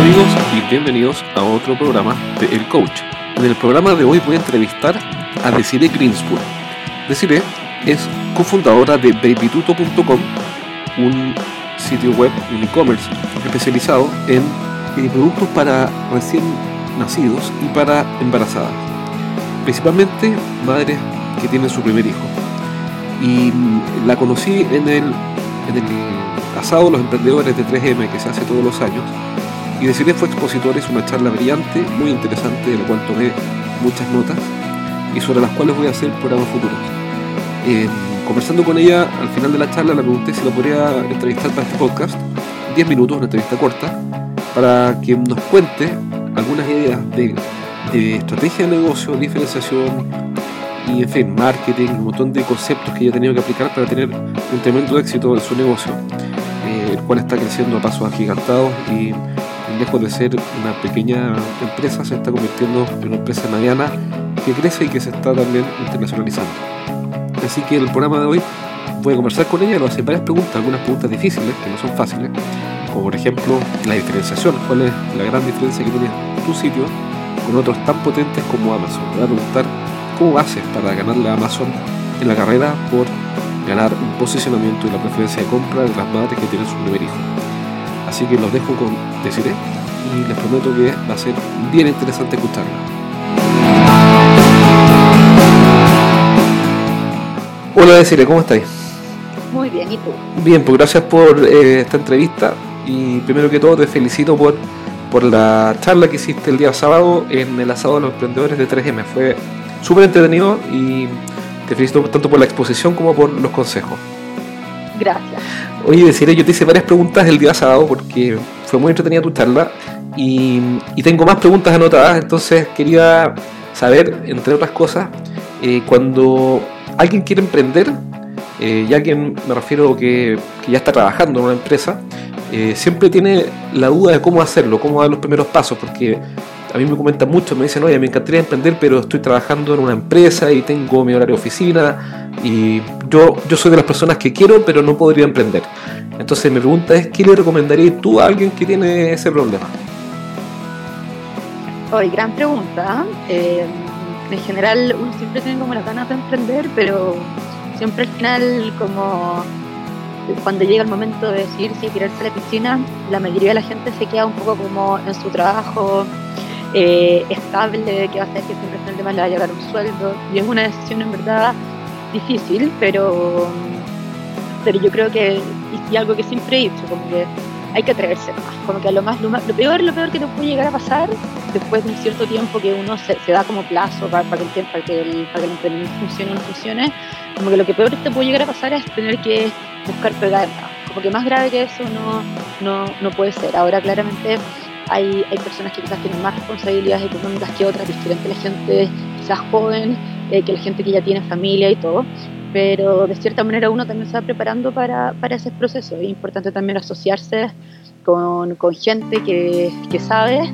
Hola amigos y bienvenidos a otro programa de El Coach. En el programa de hoy voy a entrevistar a Desiree Greenspoon. Desiree es cofundadora de babytuto.com, un sitio web, un e-commerce especializado en, productos para recién nacidos y para embarazadas. Principalmente madres que tienen su primer hijo. Y la conocí en el, en el asado de los emprendedores de 3M que se hace todos los años y Desiree fue expositor, es una charla brillante, muy interesante, de la cual tomé muchas notas y sobre las cuales voy a hacer programas futuros. Eh, conversando con ella al final de la charla le pregunté si la podría entrevistar para este podcast, 10 minutos, una entrevista corta, para que nos cuente algunas ideas de, estrategia de negocio, diferenciación y en fin, marketing, un montón de conceptos que ella ha tenido que aplicar para tener un tremendo éxito en su negocio, eh, el cual está creciendo a pasos agigantados y lejos de ser una pequeña empresa, se está convirtiendo en una empresa mediana que crece y que se está también internacionalizando. Así que en el programa de hoy voy a conversar con ella, le voy a hacer varias preguntas, algunas preguntas difíciles, que no son fáciles, como por ejemplo la diferenciación, cuál es la gran diferencia que tiene tu sitio con otros tan potentes como Amazon. Le voy a preguntar cómo haces para ganarle a Amazon en la carrera por ganar un posicionamiento y la preferencia de compra de las madres que tienen su primer hijo. Así que los dejo con Desiree y les prometo que va a ser bien interesante escucharla. Hola Desiree, ¿cómo estáis? Muy bien, ¿y tú? Bien, pues gracias por eh, esta entrevista y primero que todo te felicito por, por la charla que hiciste el día sábado en el asado de los emprendedores de 3M. Fue súper entretenido y te felicito tanto por la exposición como por los consejos. Gracias. Oye, deciré, yo te hice varias preguntas el día sábado porque fue muy entretenida tu charla y, tengo más preguntas anotadas, entonces quería saber, entre otras cosas, eh, cuando alguien quiere emprender, eh, ya que me refiero que, que ya está trabajando en una empresa, eh, siempre tiene la duda de cómo hacerlo, cómo dar los primeros pasos, porque a mí me comentan mucho, me dicen, oye, me encantaría emprender, pero estoy trabajando en una empresa y tengo mi horario de oficina y yo, yo soy de las personas que quiero, pero no podría emprender. Entonces mi pregunta es, ¿qué le recomendarías tú a alguien que tiene ese problema? Hoy, gran pregunta. Eh, en general uno siempre tiene como la ganas de emprender, pero siempre al final como cuando llega el momento de decir si tirarse a la piscina, la mayoría de la gente se queda un poco como en su trabajo, eh, estable, que va a hacer que siempre el tema le va a llegar un sueldo. Y es una decisión en verdad difícil, pero, pero yo creo que, y, algo que siempre he dicho, como que hay que atreverse más. Como que a lo más, lo, peor, lo peor que te puede llegar a pasar después de un cierto tiempo que uno se, da como plazo para, para, que, para, que el, para que el emprendimiento funcione o no funcione, como que lo que peor que te puede llegar a pasar es tener que buscar pegar. Como que más grave que eso no, no, no puede ser. Ahora claramente hay, hay personas que quizás tienen más responsabilidades económicas que otras, diferente la gente quizás joven, eh, que la gente que ya tiene familia y todo, pero de cierta manera uno también se va preparando para, para ese proceso. Es importante también asociarse con, con gente que, que sabe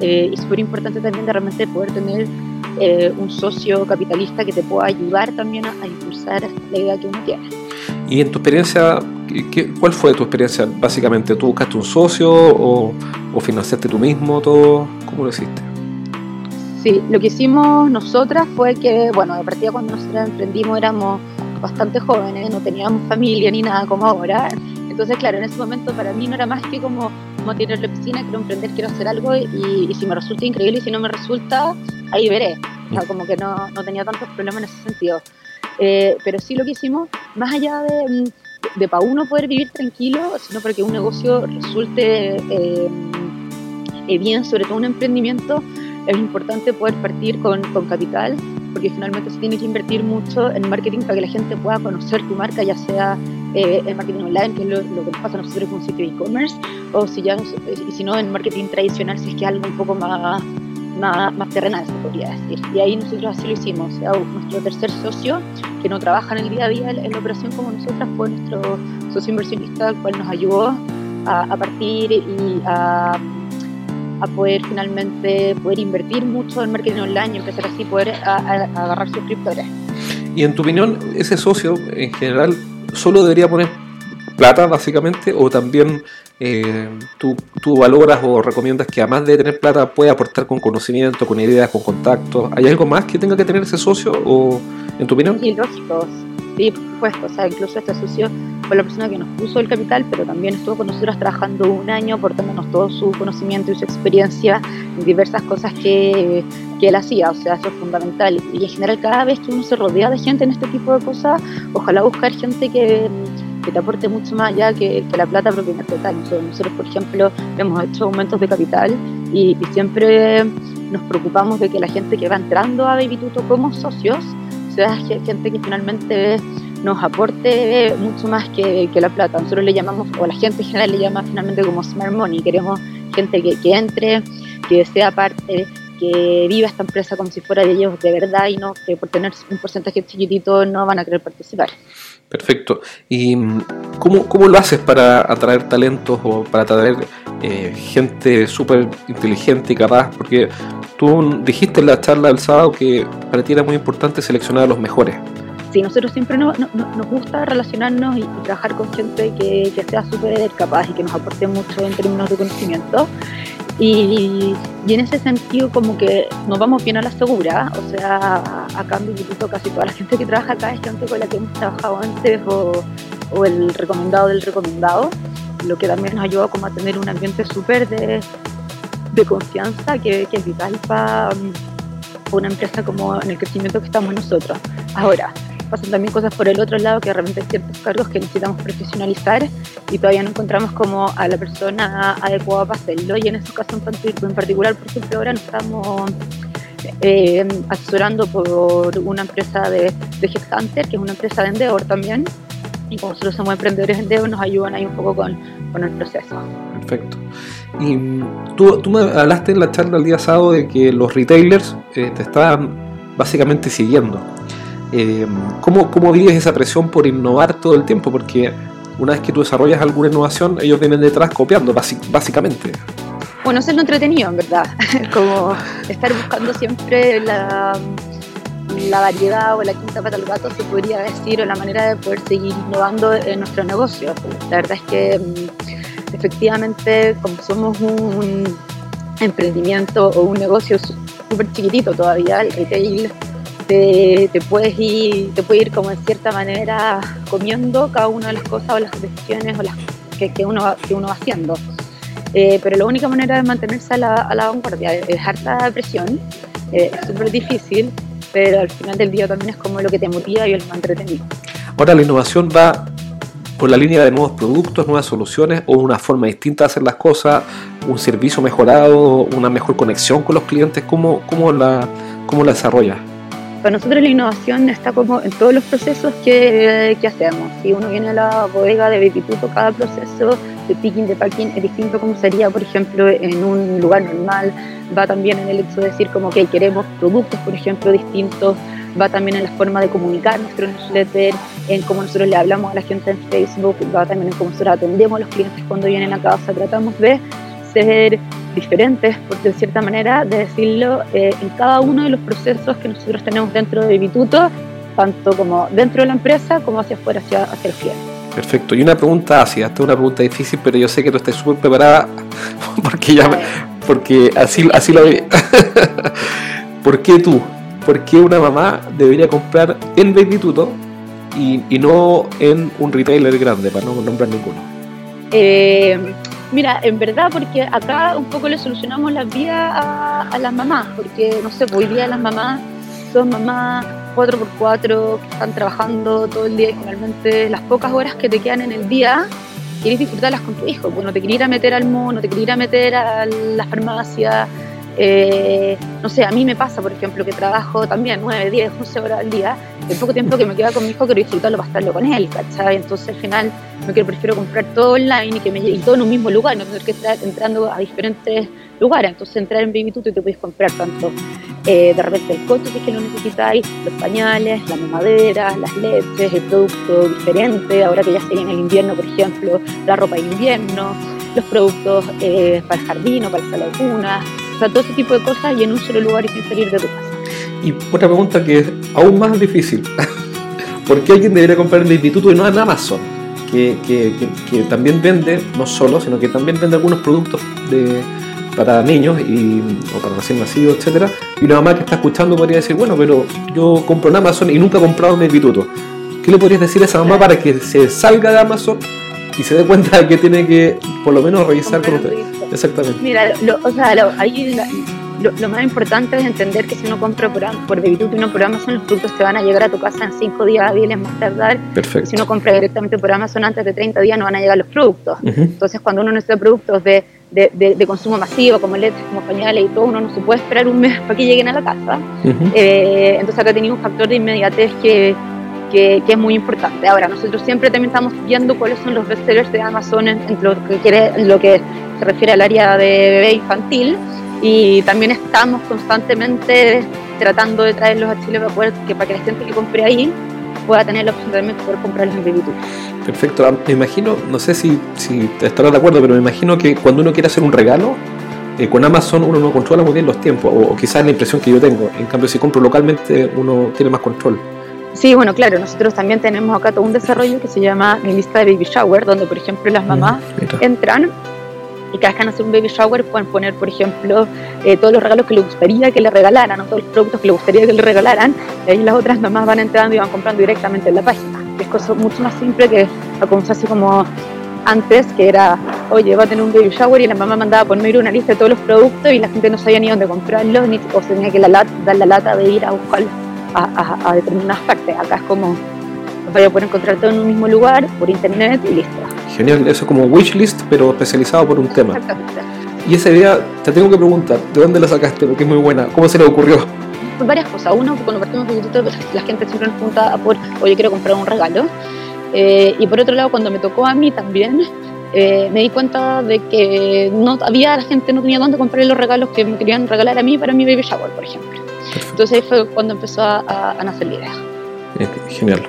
eh, y súper importante también de realmente poder tener eh, un socio capitalista que te pueda ayudar también a, impulsar la idea que uno tiene. Y en tu experiencia, ¿cuál fue tu experiencia? Básicamente, ¿tú buscaste un socio o, financiaste tú mismo todo? ¿Cómo lo hiciste? Sí, lo que hicimos nosotras fue que, bueno, de partida cuando nosotras emprendimos éramos bastante jóvenes, no teníamos familia ni nada como ahora. Entonces, claro, en ese momento para mí no era más que como, como tener la piscina, quiero emprender, quiero hacer algo y, si me resulta increíble y si no me resulta, ahí veré. O sea, como que no, no tenía tantos problemas en ese sentido. Eh, pero sí lo que hicimos, más allá de, de para uno poder vivir tranquilo, sino para que un negocio resulte eh, eh, bien, sobre todo un emprendimiento, es importante poder partir con, con, capital, porque finalmente se tiene que invertir mucho en marketing para que la gente pueda conocer tu marca, ya sea eh, en marketing online, que es lo, lo, que nos pasa a nosotros con sitio e-commerce, o si, ya, y si no en marketing tradicional, si es que algo un poco más más, más terrenal, se podría decir. Y ahí nosotros así lo hicimos. nuestro tercer socio, que no trabaja en el día a día en, la operación como nosotras, fue nuestro socio inversionista, el cual nos ayudó a, partir y a, a, poder finalmente poder invertir mucho en marketing online y empezar así poder agarrar suscriptores. Y en tu opinión, ese socio en general solo debería poner plata, básicamente, o también eh, tú, tú, valoras o recomiendas que además de tener plata puede aportar con conocimiento, con ideas, con contactos. ¿Hay algo más que tenga que tener ese socio o en tu opinión? Sí, lógico. Supuesto. O sea, incluso este socio fue la persona que nos puso el capital, pero también estuvo con nosotros trabajando un año, aportándonos todo su conocimiento y su experiencia en diversas cosas que, que él hacía. O sea, eso es fundamental. Y en general, cada vez que uno se rodea de gente en este tipo de cosas, ojalá buscar gente que que te aporte mucho más allá que, la plata propiamente tal. Nosotros, por ejemplo, hemos hecho aumentos de capital y, siempre nos preocupamos de que la gente que va entrando a Baby Tuto como socios sea gente que finalmente nos aporte mucho más que, la plata. Nosotros le llamamos, o la gente en general le llama finalmente como Smart Money. Queremos gente que, que entre, que sea parte, que viva esta empresa como si fuera de ellos de verdad y no que por tener un porcentaje chiquitito no van a querer participar. Perfecto. ¿Y mm, cómo, cómo lo haces para atraer talentos o para atraer eh, gente súper inteligente y capaz? Porque tú dijiste en la charla del sábado que para ti era muy importante seleccionar a los mejores. Sí, nosotros siempre nos gusta relacionarnos y, trabajar con gente que, sea súper capaz y que nos aporte mucho en términos de conocimiento. Y, en ese sentido como que nos vamos bien a la segura, o sea, acá en Instituto casi toda la gente que trabaja acá es gente con la que hemos trabajado antes o, el recomendado del recomendado, lo que también nos ayuda como a tener un ambiente súper de, confianza que es vital para una empresa como en el crecimiento que estamos nosotros. Ahora, pasan también cosas por el otro lado que realmente hay ciertos cargos que necesitamos profesionalizar y todavía no encontramos como a la persona adecuada para hacerlo y en estos casos en particular, por ejemplo, ahora nos estamos eh, asesorando por una empresa de, de que es una empresa de Endeavor también, y como nosotros somos emprendedores de Endeavor, nos ayudan ahí un poco con, con el proceso. Perfecto. Y mm, tú, tú, me hablaste en la charla el día sábado de que los retailers eh, te estaban básicamente siguiendo. Eh, ¿cómo, ¿Cómo vives esa presión por innovar todo el tiempo? Porque una vez que tú desarrollas alguna innovación, ellos vienen detrás copiando, básicamente. Bueno, eso es lo entretenido, en verdad. Como estar buscando siempre la, la variedad o la quinta pata al gato, se podría decir, o la manera de poder seguir innovando en nuestro negocio. La verdad es que mm, efectivamente, como somos un emprendimiento o un negocio súper chiquitito todavía, el retail te, puedes ir, te puede ir como en cierta manera comiendo cada una de las cosas o las decisiones o las que, que uno, que uno va haciendo. Eh, pero la única manera de mantenerse a la, a la vanguardia es harta presión, eh, es súper difícil, pero al final del día también es como lo que te motiva y el más entretenido. Ahora, la innovación va por la línea de nuevos productos, nuevas soluciones o una forma distinta de hacer las cosas, un servicio mejorado, una mejor conexión con los clientes, ¿cómo, cómo, la, cómo la desarrollas? Para nosotros la innovación está como en todos los procesos que, que hacemos. Si uno viene a la bodega de Bipituto, cada proceso de picking, de packing es distinto como sería, por ejemplo, en un lugar normal. Va también en el hecho de decir como que queremos productos, por ejemplo, distintos. Va también en la forma de comunicar nuestro newsletter, en cómo nosotros le hablamos a la gente en Facebook, va también en cómo nosotros atendemos a los clientes cuando vienen a casa. Tratamos de ser diferentes, por de cierta manera, de decirlo, eh, en cada uno de los procesos que nosotros tenemos dentro de Bituto, tanto como dentro de la empresa como hacia afuera, hacia, hacia el cliente. Perfecto. Y una pregunta hacia, esta es una pregunta difícil, pero yo sé que tú estás súper preparada porque ya, porque así, así lo ¿Por qué tú? ¿Por qué una mamá debería comprar en Baby y, y no en un retailer grande, para no nombrar ninguno? Eh, Mira, en verdad, porque acá un poco le solucionamos la vida a, las mamás, porque no sé, pues, hoy día las mamás son mamás 4x4 que están trabajando todo el día y generalmente las pocas horas que te quedan en el día quieres disfrutarlas con tu hijo, pues no te quieres ir a meter al mono, no te quieres ir a meter a la farmacia, eh, no sé, a mí me pasa, por ejemplo, que trabajo también 9, 10, 11 horas al día. El poco tiempo que me queda con mi hijo quiero disfrutarlo para estarlo con él, ¿cachai? Entonces al final me quiero, prefiero comprar todo online y que me llegue todo en un mismo lugar, no tener que estar entrando a diferentes lugares. Entonces entrar en Baby y te puedes comprar tanto eh, de repente el coche si es que lo necesitáis, los pañales, la mamadera, las leches, el producto diferente, ahora que ya se en el invierno, por ejemplo, la ropa de invierno, los productos eh, para el jardín o para la sala de cuna o sea, todo ese tipo de cosas y en un solo lugar y sin salir de tu casa. Y otra pregunta que es aún más difícil. ¿Por qué alguien debería comprar en el instituto y no en Amazon? que, que, que, también vende, no solo, sino que también vende algunos productos de, para niños y, o para recién nacidos, etcétera Y una mamá que está escuchando podría decir, bueno, pero yo compro en Amazon y nunca he comprado un Bituto. ¿Qué le podrías decir a esa mamá para que se salga de Amazon y se dé cuenta de que tiene que por lo menos revisar con usted? Exactamente. Mira, o sea, ahí lo, más importante es entender que si uno compra por, por Debituto y no por Amazon, los productos te van a llegar a tu casa en 5 días hábiles más tardar. Perfecto. Si uno compra directamente por Amazon antes de 30 días, no van a llegar los productos. Entonces, cuando uno necesita productos de, de, de, consumo masivo, como leches, como pañales y todo, uno no se puede esperar un mes para que lleguen a la casa. Eh, entonces, acá tenía un factor de inmediatez que, que, es muy importante. Ahora, nosotros siempre también estamos viendo cuáles son los bestsellers de Amazon en, lo, que quiere, en lo que se refiere al área de bebé infantil y también estamos constantemente tratando de traerlos a Chile para, poder, que, para que la gente que compre ahí pueda tener la opción de poder comprarlos en Baby Perfecto, ah, me imagino, no sé si, si estarás de acuerdo, pero me imagino que cuando uno quiere hacer un regalo, eh, con Amazon uno no controla muy bien los tiempos, o, quizás es la impresión que yo tengo. En cambio, si compro localmente, uno tiene más control. Sí, bueno, claro, nosotros también tenemos acá todo un desarrollo que se llama mi lista de baby shower, donde por ejemplo las mm, mamás entran y cada vez que van a hacer un baby shower pueden poner, por ejemplo, eh, todos los regalos que les gustaría que le regalaran o todos los productos que les gustaría que le regalaran. Y ahí las otras mamás van entrando y van comprando directamente en la página. Es cosa mucho más simple que como así como antes, que era, oye, va a tener un baby shower y la mamá mandaba poner una lista de todos los productos y la gente no sabía ni dónde comprarlos, ni o se tenía que dar la lata de ir a buscarlos a, a determinadas partes. Acá es como, vaya a poder encontrar todo en un mismo lugar, por internet y listo. Genial, eso es como wishlist, pero especializado por un tema. Exactamente. Y esa idea, te tengo que preguntar, ¿de dónde la sacaste? Porque es muy buena. ¿Cómo se le ocurrió? varias cosas. Uno, cuando partimos de YouTube, la gente siempre nos pregunta por, oye, quiero comprar un regalo. Eh, y por otro lado, cuando me tocó a mí también, eh, me di cuenta de que no había la gente no tenía dónde comprar los regalos que me querían regalar a mí para mi baby shower, por ejemplo. Entonces ahí fue cuando empezó a, a nacer la idea. Eh, genial.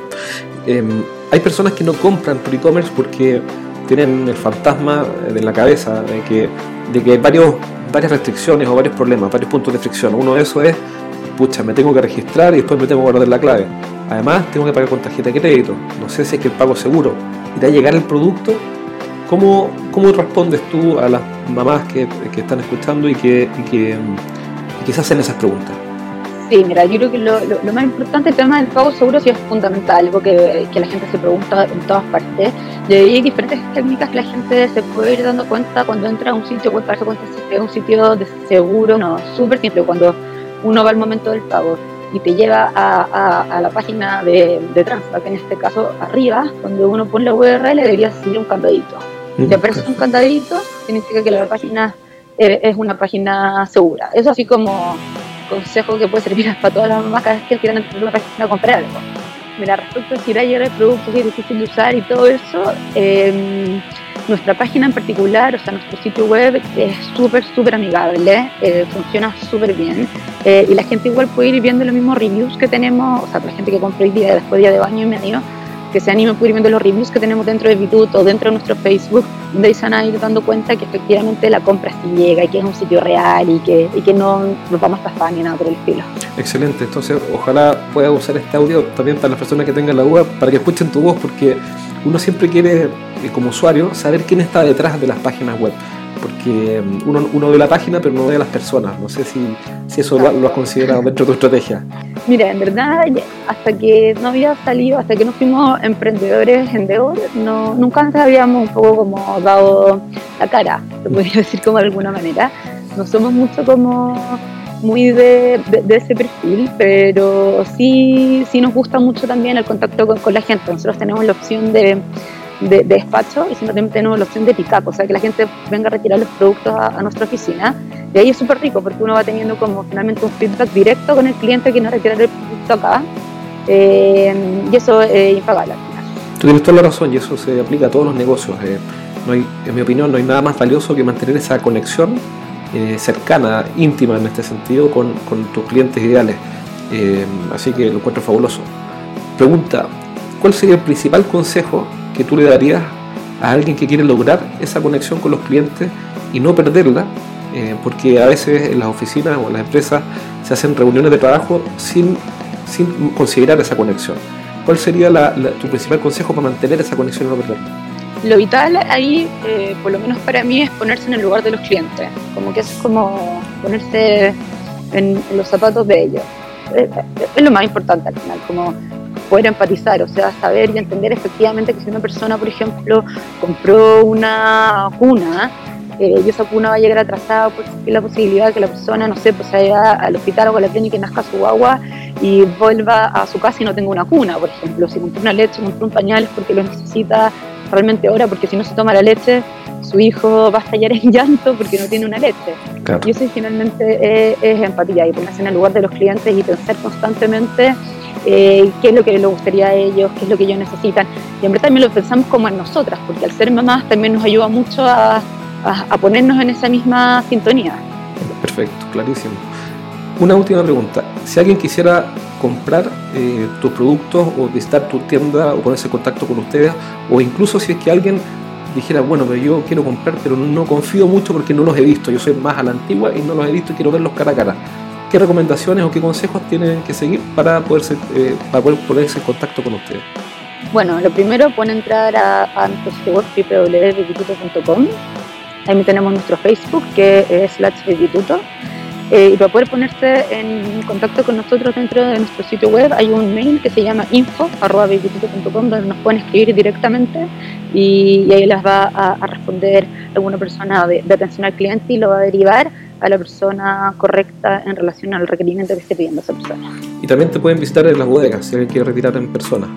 Em, hay personas que no compran por e-commerce porque tienen el fantasma en la cabeza de que, de que hay varios, varias restricciones o varios problemas, varios puntos de fricción. Uno de esos es, pucha, me tengo que registrar y después me tengo que guardar la clave. Además, tengo que pagar con tarjeta de crédito. No sé si es que el pago seguro. Y a llegar el producto, ¿cómo, ¿cómo respondes tú a las mamás que, que están escuchando y que, y que, y que se hacen esas preguntas? Sí, mira, yo creo que lo, lo, más importante, el tema del pago seguro sí es fundamental, algo que, que la gente se pregunta en todas partes. Y hay diferentes técnicas que la gente se puede ir dando cuenta cuando entra a un sitio web, para cuenta si es un sitio de seguro, no, súper simple, cuando uno va al momento del pago y te lleva a, a, la página de, de Transpac, en este caso arriba, cuando uno pone la URL debería seguir un candadito. Si mm, aparece un candadito, significa que la página es una página segura. Eso así como consejo que puede servir para todas las mamás cada vez que quieran entrar a una página a comprar algo. Mira, respecto a si ir a llegar el producto que es difícil de usar y todo eso, em, nuestra página en particular, o sea, nuestro sitio web es súper, súper amigable, eh, funciona súper bien eh, y la gente igual puede ir viendo los mismos reviews que tenemos, o sea, la gente que compra hoy día, después de año y medio, que se animen a los reviews que tenemos dentro de Bitut o dentro de nuestro Facebook, donde se van a ir dando cuenta que efectivamente la compra sí llega y que es un sitio real y que, y que no nos vamos a estafar ni nada por el estilo. Excelente, entonces ojalá pueda usar este audio también para las personas que tengan la duda, para que escuchen tu voz, porque uno siempre quiere, eh, como usuario, saber quién está detrás de las páginas web porque mm, uno, uno ve la página pero no ve a las personas. No sé si, si eso lo, has considerado dentro de tu estrategia. Mira, en verdad, hasta que no había salido, hasta que no fuimos emprendedores en no, nunca antes habíamos un poco como dado la cara, se podría decir como de alguna manera. No somos mucho como muy de, de, ese perfil, pero sí, sí nos gusta mucho también el contacto con, con la gente. Nosotros tenemos la opción de de, despacho y sino también tenemos la opción de pick-up, o sea, que la gente venga a retirar los productos a, nuestra oficina. Y ahí es súper rico porque uno va teniendo como finalmente un feedback directo con el cliente que nos retira el producto acá. Eh, y eso es impagable. Tú tienes toda la razón y eso se aplica a todos los negocios. Eh, no hay, en mi opinión, no hay nada más valioso que mantener esa conexión eh, cercana, íntima en este sentido, con, con tus clientes ideales. así que lo encuentro fabuloso. Pregunta, ¿cuál sería el principal consejo que tú le darías a alguien que quiere lograr esa conexión con los clientes y no perderla, eh, porque a veces en las oficinas o en las empresas se hacen reuniones de trabajo sin, sin considerar esa conexión. ¿cuál sería tu principal consejo para mantener esa conexión y no perderla? Lo vital ahí, eh, por lo menos para mí, es ponerse en el lugar de los clientes. Como que es como ponerse en, los zapatos de ellos. Eh, es, lo más importante al final, como poder empatizar, o sea, saber y entender efectivamente que si una persona, por ejemplo, compró una cuna, eh, y esa cuna va a llegar atrasada, pues la posibilidad de que la persona, no sé, pues vaya al hospital o a la clínica y nazca su agua y vuelva a su casa y no tenga una cuna, por ejemplo. Si compró una leche, compró un pañal es porque lo necesita realmente ahora, porque si no se toma la leche, su hijo va a estallar en llanto porque no tiene una leche. Y eso finalmente es, empatía y ponerse en el lugar de los clientes y pensar constantemente eh, qué es lo que les gustaría a ellos, qué es lo que ellos necesitan. Y en verdad también lo pensamos como en nosotras, porque al ser mamás también nos ayuda mucho a, ponernos en esa misma sintonía. Perfecto, clarísimo. Una última pregunta. Si alguien quisiera comprar eh, tus productos o visitar tu tienda o ponerse en contacto con ustedes, o incluso si es que alguien dijera, bueno, pero yo quiero comprar, pero no confío mucho porque no los he visto, yo soy más a la antigua y no los he visto y quiero verlos cara a cara. ¿Qué recomendaciones o qué consejos tienen que seguir para, poderse, eh, para poder ponerse en contacto con ustedes? Bueno, lo primero pueden entrar a, nuestro sitio web www.bibituto.com. Ahí tenemos nuestro Facebook que es Slash eh, y para poder ponerse en contacto con nosotros dentro de nuestro sitio web hay un mail que se llama info.com donde nos pueden escribir directamente y, ahí les va a, responder alguna persona de, atención al cliente y lo va a derivar a la persona correcta en relación al requerimiento que esté pidiendo esa persona. Y también te pueden visitar en las bodegas si alguien quiere retirar en persona.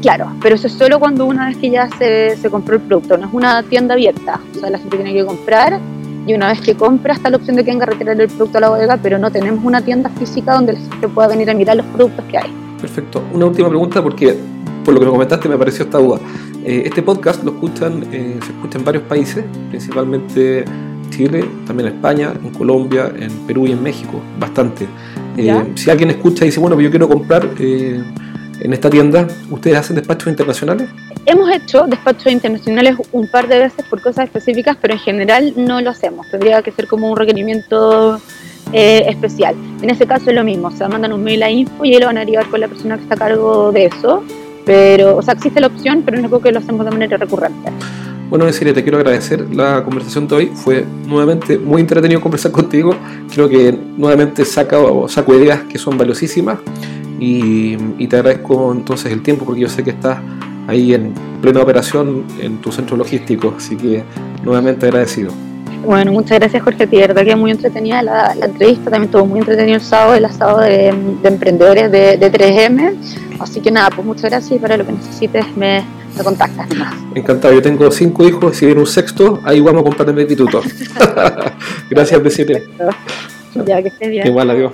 Claro, pero eso es solo cuando una vez que ya se, se compró el producto, no es una tienda abierta, o sea, la gente tiene que comprar y una vez que compra está la opción de que venga a retirar el producto a la bodega, pero no tenemos una tienda física donde la gente pueda venir a mirar los productos que hay. Perfecto. Una última pregunta porque por lo que me comentaste me pareció esta duda. Eh, este podcast lo escuchan, eh, se escucha en varios países, principalmente Chile, también España, en Colombia, en Perú y en México, bastante. Eh, si alguien escucha y dice, bueno, yo quiero comprar en esta tienda, ¿ustedes hacen despachos internacionales? Hemos hecho despachos internacionales un par de veces por cosas específicas, pero en general no lo hacemos. Tendría que ser como un requerimiento eh, especial. En ese caso es lo mismo, o sea, mandan un mail a info y lo van a derivar con la persona que está a cargo de eso. Pero, o sea, existe la opción, pero no algo que lo hacemos de manera recurrente. Bueno, decirle, te quiero agradecer la conversación de hoy. Fue nuevamente muy entretenido conversar contigo. Creo que nuevamente saca, saco ideas que son valiosísimas y, te agradezco entonces el tiempo porque yo sé que estás ahí en plena operación en tu centro logístico, así que nuevamente agradecido. Bueno, muchas gracias Jorge, de verdad que muy entretenida la, entrevista, también estuvo muy entretenido el sábado, el asado de, emprendedores de, 3M, así que nada, pues muchas gracias y para lo que necesites me, me contactas. Encantado, yo tengo cinco hijos, si viene un sexto, ahí vamos a comprar el instituto. gracias, Besite. Ya, que estés bien. Igual, adiós.